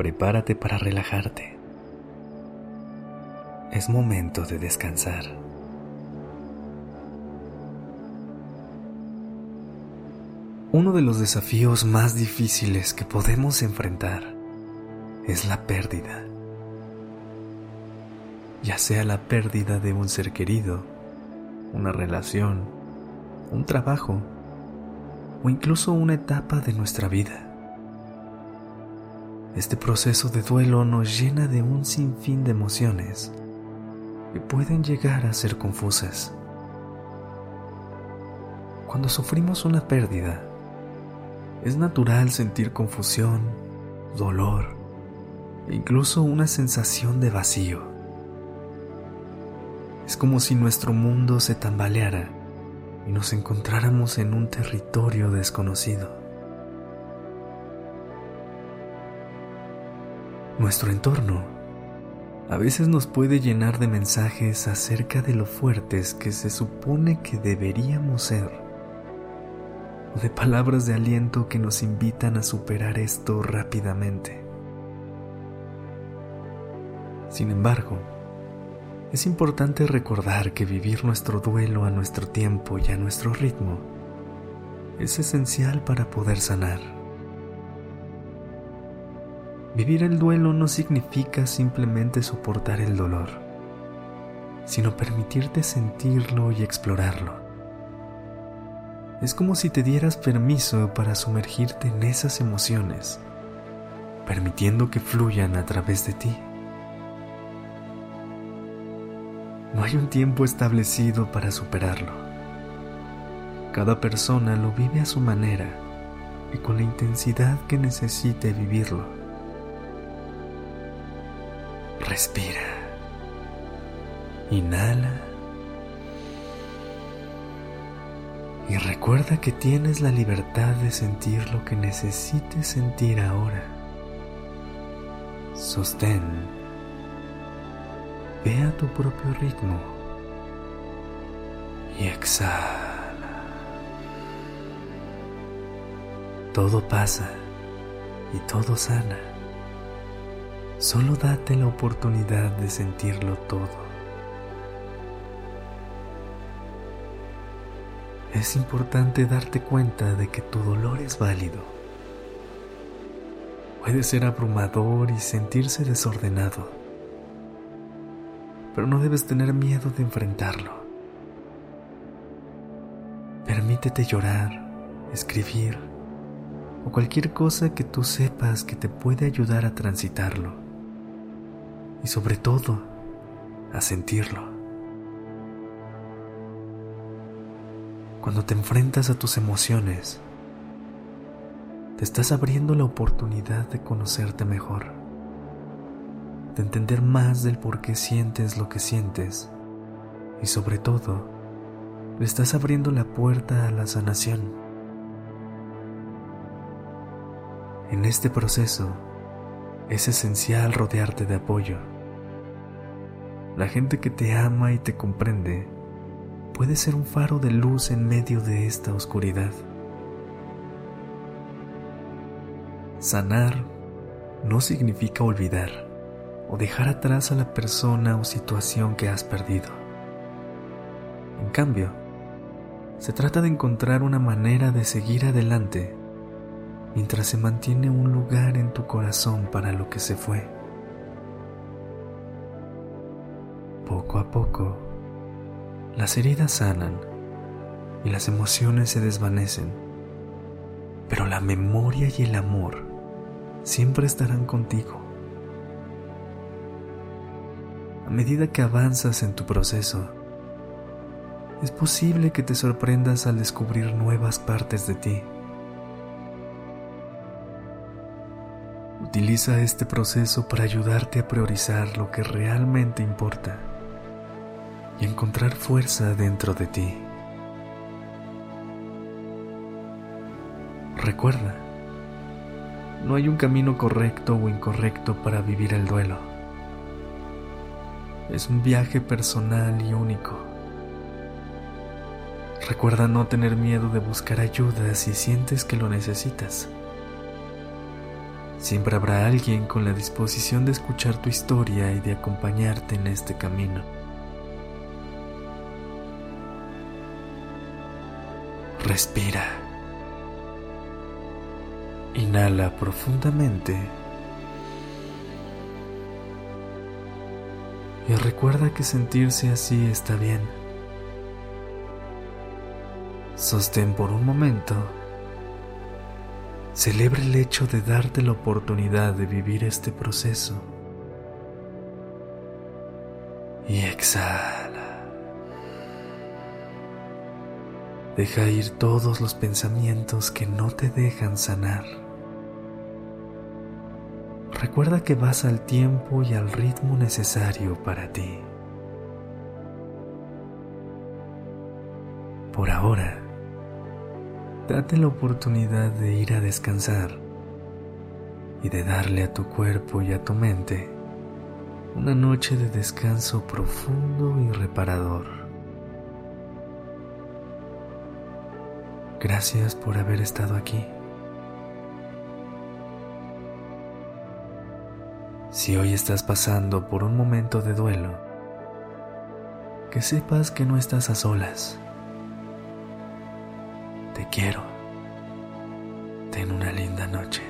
Prepárate para relajarte. Es momento de descansar. Uno de los desafíos más difíciles que podemos enfrentar es la pérdida. Ya sea la pérdida de un ser querido, una relación, un trabajo o incluso una etapa de nuestra vida. Este proceso de duelo nos llena de un sinfín de emociones que pueden llegar a ser confusas. Cuando sufrimos una pérdida, es natural sentir confusión, dolor e incluso una sensación de vacío. Es como si nuestro mundo se tambaleara y nos encontráramos en un territorio desconocido. Nuestro entorno a veces nos puede llenar de mensajes acerca de lo fuertes que se supone que deberíamos ser o de palabras de aliento que nos invitan a superar esto rápidamente. Sin embargo, es importante recordar que vivir nuestro duelo a nuestro tiempo y a nuestro ritmo es esencial para poder sanar. Vivir el duelo no significa simplemente soportar el dolor, sino permitirte sentirlo y explorarlo es como si te dieras permiso para sumergirte en esas emociones, permitiendo que fluyan a través de ti. No hay un tiempo establecido para superarlo. Cada persona lo vive a su manera y con la intensidad que necesite vivirlo. Respira. Inhala. Y recuerda que tienes la libertad de sentir lo que necesites sentir ahora. Sostén. Ve a tu propio ritmo. Y exhala. Todo pasa y todo sana. Solo date la oportunidad de sentirlo todo. es importante darte cuenta de que tu dolor es válido. Puede ser abrumador y sentirse desordenado, pero no debes tener miedo de enfrentarlo. Permítete llorar, escribir o cualquier cosa que tú sepas que te puede ayudar a transitarlo y sobre todo a sentirlo. Cuando te enfrentas a tus emociones, te estás abriendo la oportunidad de conocerte mejor, de entender más del por qué sientes lo que sientes y sobre todo, le estás abriendo la puerta a la sanación. En este proceso es esencial rodearte de apoyo. La gente que te ama y te comprende puede ser un faro de luz en medio de esta oscuridad. Sanar no significa olvidar o dejar atrás a la persona o situación que has perdido. En cambio, se trata de encontrar una manera de seguir adelante mientras se mantiene un lugar en tu corazón para lo que se fue. Poco a poco, las heridas sanan y las emociones se desvanecen, pero la memoria y el amor siempre estarán contigo. A medida que avanzas en tu proceso, es posible que te sorprendas al descubrir nuevas partes de ti. Utiliza este proceso para ayudarte a priorizar lo que realmente importa y encontrar fuerza dentro de ti. Recuerda, no hay un camino correcto o incorrecto para vivir el duelo. Es un viaje personal y único. Recuerda no tener miedo de buscar ayuda si sientes que lo necesitas. Siempre habrá alguien con la disposición de escuchar tu historia y de acompañarte en este camino. Respira. Inhala profundamente. Y recuerda que sentirse así está bien. Sostén por un momento Celebra el hecho de darte la oportunidad de vivir este proceso. Y exhala. Deja ir todos los pensamientos que no te dejan sanar. Recuerda que vas al tiempo y al ritmo necesario para ti. Por ahora, date la oportunidad de ir a descansar y de darle a tu cuerpo y a tu mente una noche de descanso profundo y reparador. Gracias por haber estado aquí. Si hoy estás pasando por un momento de duelo, que sepas que no estás a solas te quiero. Ten una linda noche.